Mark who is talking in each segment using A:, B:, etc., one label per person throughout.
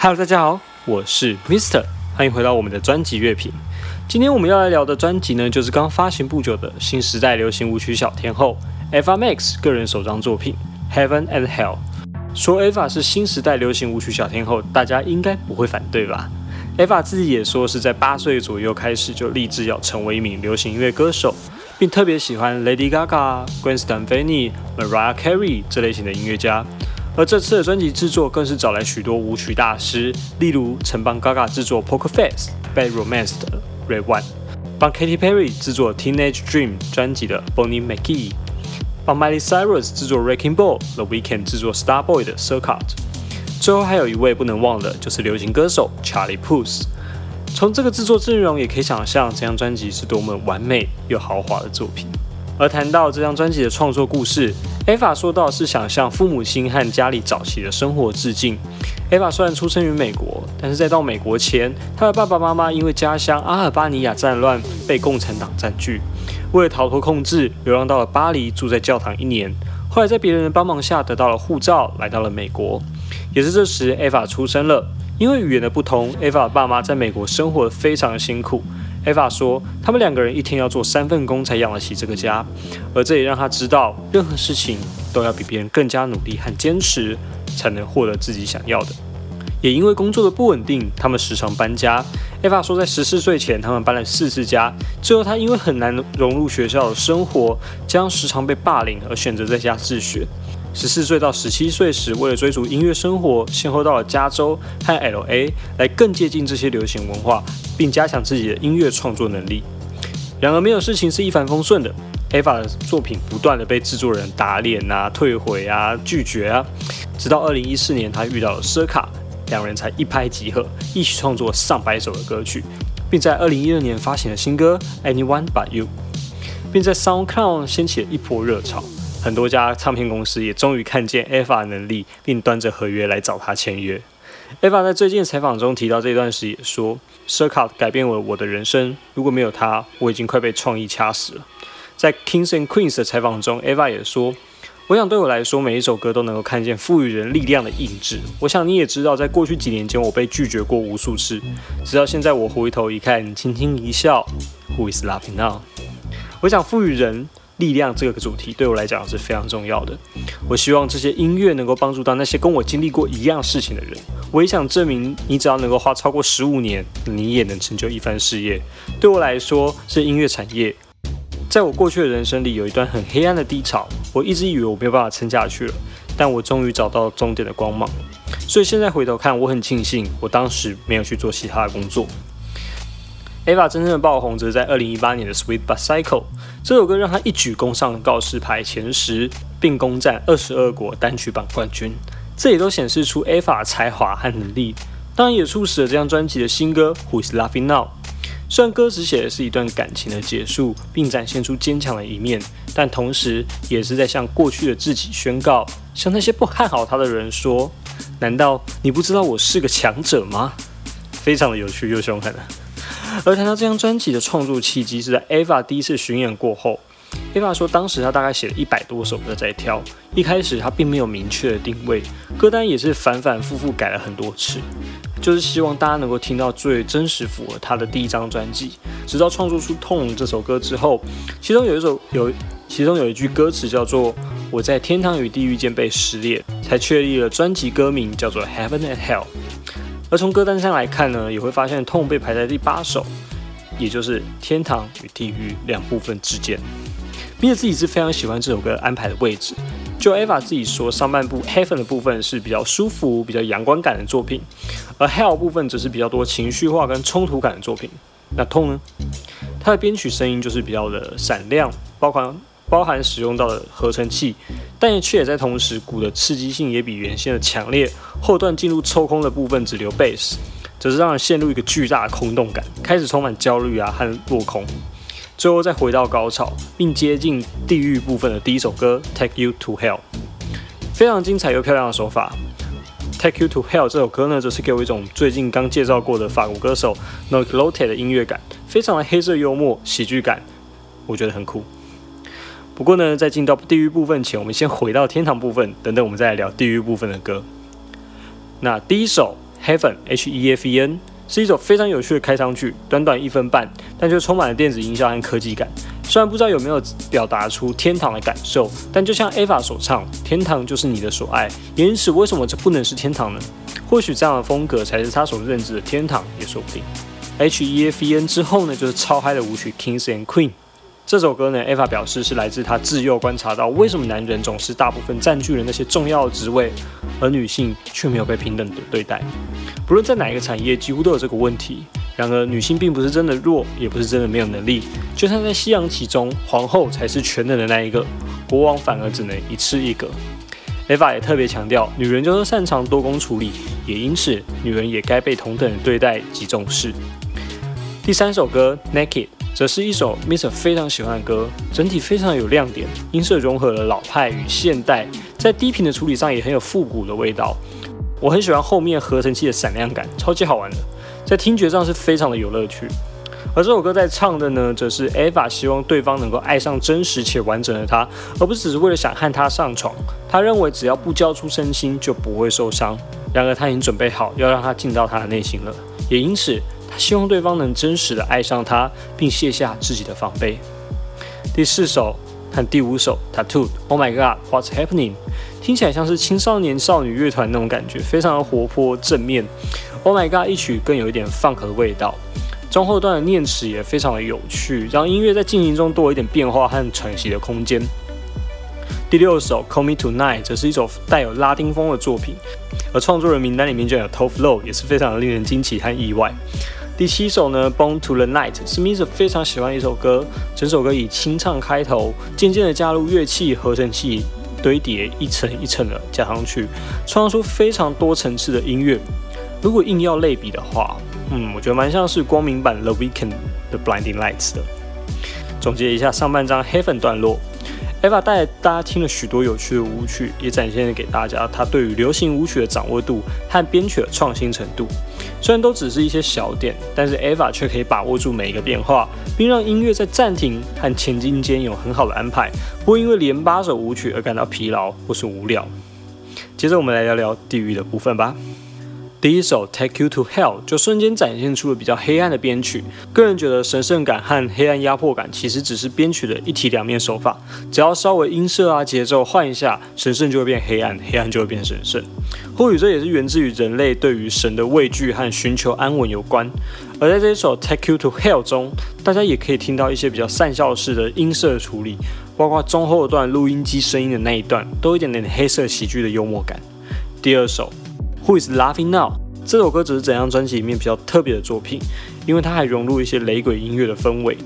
A: Hello，大家好，我是 Mister，欢迎回到我们的专辑乐评。今天我们要来聊的专辑呢，就是刚发行不久的新时代流行舞曲小天后 Eva Max 个人首张作品《Heaven and Hell》。说 Eva 是新时代流行舞曲小天后，大家应该不会反对吧？Eva 自己也说是在八岁左右开始就立志要成为一名流行音乐歌手，并特别喜欢 Lady Gaga、Gwen Stefani、Mariah Carey 这类型的音乐家。而这次的专辑制作更是找来许多舞曲大师，例如曾帮 Gaga 制作《Poker Face》、《Bad Romance》的 Red One，帮 Katy Perry 制作《Teenage Dream》专辑的 Bonnie McGee，帮 Miley Cyrus 制作《Recking Ball》、The Weeknd 制作《Starboy》的 Circuit。最后还有一位不能忘的，就是流行歌手 Charlie Puth。从这个制作阵容也可以想象，这张专辑是多么完美又豪华的作品。而谈到这张专辑的创作故事，Eva 说到是想向父母亲和家里早期的生活致敬。Eva 虽然出生于美国，但是在到美国前，她的爸爸妈妈因为家乡阿尔巴尼亚战乱被共产党占据，为了逃脱控制，流浪到了巴黎，住在教堂一年。后来在别人的帮忙下得到了护照，来到了美国。也是这时，Eva 出生了。因为语言的不同，Eva 爸妈在美国生活的非常辛苦。Eva 说，他们两个人一天要做三份工才养得起这个家，而这也让他知道，任何事情都要比别人更加努力和坚持，才能获得自己想要的。也因为工作的不稳定，他们时常搬家。Eva 说，在十四岁前，他们搬了四次家。最后，他因为很难融入学校的生活，将时常被霸凌，而选择在家自学。十四岁到十七岁时，为了追逐音乐生活，先后到了加州和 L.A. 来更接近这些流行文化，并加强自己的音乐创作能力。然而，没有事情是一帆风顺的。Eva 的作品不断的被制作人打脸啊、退回啊、拒绝啊，直到二零一四年，他遇到了 Serca，两人才一拍即合，一起创作上百首的歌曲，并在二零一二年发行了新歌《Anyone But You》，并在 SoundCloud 掀起了一波热潮。很多家唱片公司也终于看见 Eva 能力，并端着合约来找他签约。Eva 在最近的采访中提到这段时，也说 Circuit 改变了我的人生。如果没有他，我已经快被创意掐死了。在 Kings and Queens 的采访中，Eva 也说：“我想对我来说，每一首歌都能够看见赋予人力量的印制。我想你也知道，在过去几年间，我被拒绝过无数次，直到现在，我回头一看，轻轻一笑，Who is laughing now？我想赋予人。”力量这个主题对我来讲是非常重要的。我希望这些音乐能够帮助到那些跟我经历过一样事情的人。我也想证明，你只要能够花超过十五年，你也能成就一番事业。对我来说，是音乐产业。在我过去的人生里，有一段很黑暗的低潮，我一直以为我没有办法撑下去了。但我终于找到终点的光芒。所以现在回头看，我很庆幸我当时没有去做其他的工作。Ava 真正的爆红，则在二零一八年的《Sweet But Cycle》这首歌，让她一举攻上告示牌前十，并攻占二十二国单曲榜冠军。这也都显示出 Ava 才华和能力，当然也促使了这张专辑的新歌《Who Is Laughing Now》。虽然歌词写的是一段感情的结束，并展现出坚强的一面，但同时也是在向过去的自己宣告，向那些不看好他的人说：“难道你不知道我是个强者吗？”非常的有趣又凶狠。而谈到这张专辑的创作契机，是在 Eva 第一次巡演过后。Eva 说，当时他大概写了一百多首歌在挑，一开始他并没有明确的定位，歌单也是反反复复改了很多次，就是希望大家能够听到最真实符合他的第一张专辑。直到创作出《痛》这首歌之后，其中有一首有，其中有一句歌词叫做“我在天堂与地狱间被撕裂”，才确立了专辑歌名叫做《Heaven and Hell》。而从歌单上来看呢，也会发现《痛》被排在第八首，也就是天堂与地狱两部分之间。并且自己是非常喜欢这首歌安排的位置。就 Eva 自己说，上半部 Heaven 的部分是比较舒服、比较阳光感的作品，而 Hell 部分则是比较多情绪化跟冲突感的作品。那痛呢？它的编曲声音就是比较的闪亮，包括。包含使用到的合成器，但也却也在同时，鼓的刺激性也比原先的强烈。后段进入抽空的部分只留贝斯，则是让人陷入一个巨大的空洞感，开始充满焦虑啊和落空。最后再回到高潮，并接近地狱部分的第一首歌《Take You to Hell》，非常精彩又漂亮的手法。《Take You to Hell》这首歌呢，则是给我一种最近刚介绍过的法国歌手 n o c l o t e 的音乐感，非常的黑色幽默、喜剧感，我觉得很酷。不过呢，在进到地狱部分前，我们先回到天堂部分，等等我们再来聊地狱部分的歌。那第一首《Heaven H E F E N 是一首非常有趣的开场曲，短短一分半，但却充满了电子音效和科技感。虽然不知道有没有表达出天堂的感受，但就像 Ava 所唱，天堂就是你的所爱。也因此，为什么这不能是天堂呢？或许这样的风格才是他所认知的天堂，也说不定。H E F E N 之后呢，就是超嗨的舞曲 Kings and Queen。这首歌呢，Ava 表示是来自她自幼观察到，为什么男人总是大部分占据了那些重要的职位，而女性却没有被平等的对待。不论在哪一个产业，几乎都有这个问题。然而，女性并不是真的弱，也不是真的没有能力。就像在西洋棋中，皇后才是全能的那一个，国王反而只能一次一个。Ava 也特别强调，女人就是擅长多工处理，也因此，女人也该被同等的对待及重视。第三首歌《Naked》。则是一首 Mr 非常喜欢的歌，整体非常有亮点，音色融合了老派与现代，在低频的处理上也很有复古的味道。我很喜欢后面合成器的闪亮感，超级好玩的，在听觉上是非常的有乐趣。而这首歌在唱的呢，则是 Eva 希望对方能够爱上真实且完整的他，而不是只是为了想和他上床。他认为只要不交出身心，就不会受伤。然而他已经准备好要让他进到他的内心了，也因此。他希望对方能真实的爱上他，并卸下自己的防备。第四首和第五首《Tattoo》，Oh my God，What's Happening？听起来像是青少年少女乐团那种感觉，非常的活泼正面。Oh my God，一曲更有一点 funk 的味道。中后段的念词也非常的有趣，让音乐在进行中多一点变化和喘息的空间。第六首《Call Me Tonight》则是一首带有拉丁风的作品，而创作人名单里面就有 t o f l o w 也是非常的令人惊奇和意外。第七首呢，《Born to the Night》是 Mr 非常喜欢的一首歌。整首歌以清唱开头，渐渐的加入乐器、合成器堆叠，一层一层的加上去，创造出非常多层次的音乐。如果硬要类比的话，嗯，我觉得蛮像是光明版《The Weeknd》的《Blinding Lights》的。总结一下上半张 Heaven 段落。Eva 带大家听了许多有趣的舞曲，也展现了给大家他对于流行舞曲的掌握度和编曲的创新程度。虽然都只是一些小点，但是 Eva 却可以把握住每一个变化，并让音乐在暂停和前进间有很好的安排，不会因为连八首舞曲而感到疲劳或是无聊。接着我们来聊聊地狱的部分吧。第一首《Take You to Hell》就瞬间展现出了比较黑暗的编曲。个人觉得神圣感和黑暗压迫感其实只是编曲的一体两面手法，只要稍微音色啊节奏换一下，神圣就会变黑暗，黑暗就会变神圣。或许这也是源自于人类对于神的畏惧和寻求安稳有关。而在这一首《Take You to Hell》中，大家也可以听到一些比较善笑式的音色处理，包括中后段录音机声音的那一段，都有一点点黑色喜剧的幽默感。第二首。Who is laughing now？这首歌只是整张专辑里面比较特别的作品，因为它还融入一些雷鬼音乐的氛围，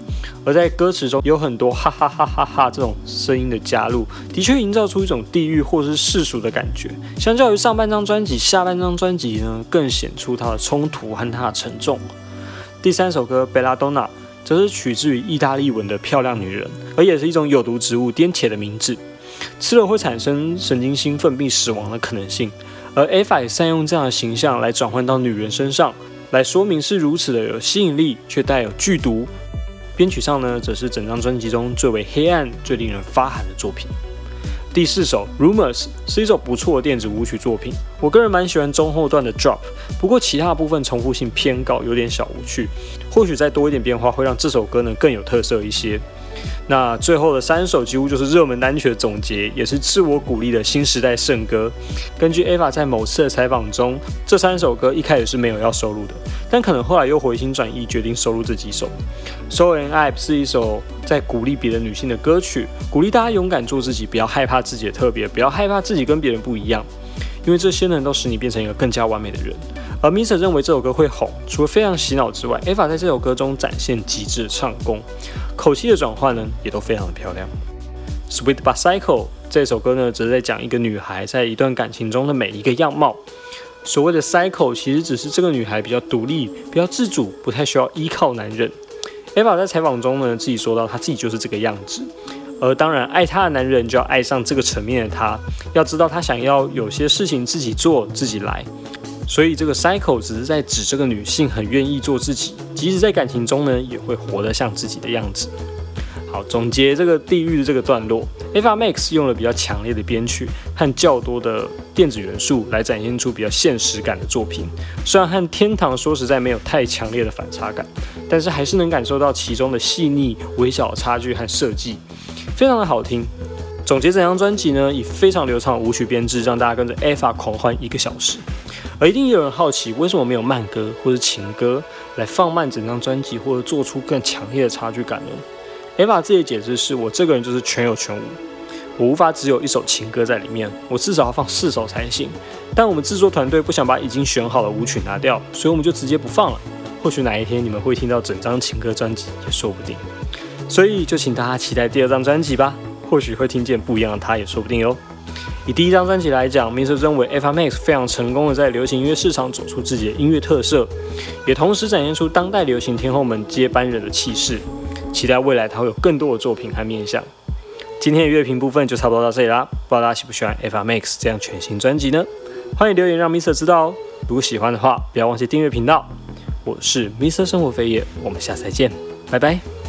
A: 而在歌词中有很多哈哈哈哈哈这种声音的加入，的确营造出一种地狱或是世俗的感觉。相较于上半张专辑，下半张专辑呢更显出它的冲突和它的沉重。第三首歌《Belladonna》则是取自于意大利文的漂亮女人，而也是一种有毒植物颠茄的名字，吃了会产生神经兴奋并死亡的可能性。而 Ava 也善用这样的形象来转换到女人身上，来说明是如此的有吸引力，却带有剧毒。编曲上呢，则是整张专辑中最为黑暗、最令人发寒的作品。第四首《Rumors》是一首不错的电子舞曲作品，我个人蛮喜欢中后段的 Drop，不过其他部分重复性偏高，有点小无趣。或许再多一点变化，会让这首歌呢更有特色一些。那最后的三首几乎就是热门单曲的总结，也是自我鼓励的新时代圣歌。根据 Ava 在某次的采访中，这三首歌一开始是没有要收录的，但可能后来又回心转意，决定收录这几首。So and I 是一首在鼓励别的女性的歌曲，鼓励大家勇敢做自己，不要害怕自己的特别，不要害怕自己跟别人不一样，因为这些人都使你变成一个更加完美的人。而 m i s e r 认为这首歌会红，除了非常洗脑之外，Ava 在这首歌中展现极致唱功，口气的转换呢也都非常的漂亮。Sweet But Cycle 这首歌呢，则在讲一个女孩在一段感情中的每一个样貌。所谓的 cycle 其实只是这个女孩比较独立、比较自主，不太需要依靠男人。Ava 在采访中呢，自己说到她自己就是这个样子。而当然，爱她的男人就要爱上这个层面的她，要知道她想要有些事情自己做、自己来。所以这个 cycle 只是在指这个女性很愿意做自己，即使在感情中呢，也会活得像自己的样子。好，总结这个地狱的这个段落，Ava Max 用了比较强烈的编曲和较多的电子元素来展现出比较现实感的作品。虽然和天堂说实在没有太强烈的反差感，但是还是能感受到其中的细腻、微小的差距和设计，非常的好听。总结整张专辑呢，以非常流畅的舞曲编制，让大家跟着 Ava 狂欢一个小时。而一定也有人好奇，为什么没有慢歌或者情歌来放慢整张专辑，或者做出更强烈的差距感呢？Eva 自己的解释是我这个人就是全有全无，我无法只有一首情歌在里面，我至少要放四首才行。但我们制作团队不想把已经选好的舞曲拿掉，所以我们就直接不放了。或许哪一天你们会听到整张情歌专辑也说不定。所以就请大家期待第二张专辑吧，或许会听见不一样的他也说不定哟。以第一张专辑来讲，Mr. 认为 Eva Max 非常成功的在流行音乐市场走出自己的音乐特色，也同时展现出当代流行天后们接班人的气势。期待未来他会有更多的作品和面向。今天的乐评部分就差不多到这里啦，不知道大家喜不喜欢 fmax 这样全新专辑呢？欢迎留言让 Mr 知道哦。如果喜欢的话，不要忘记订阅频道。我是 Mr 生活飞叶，我们下次再见，拜拜。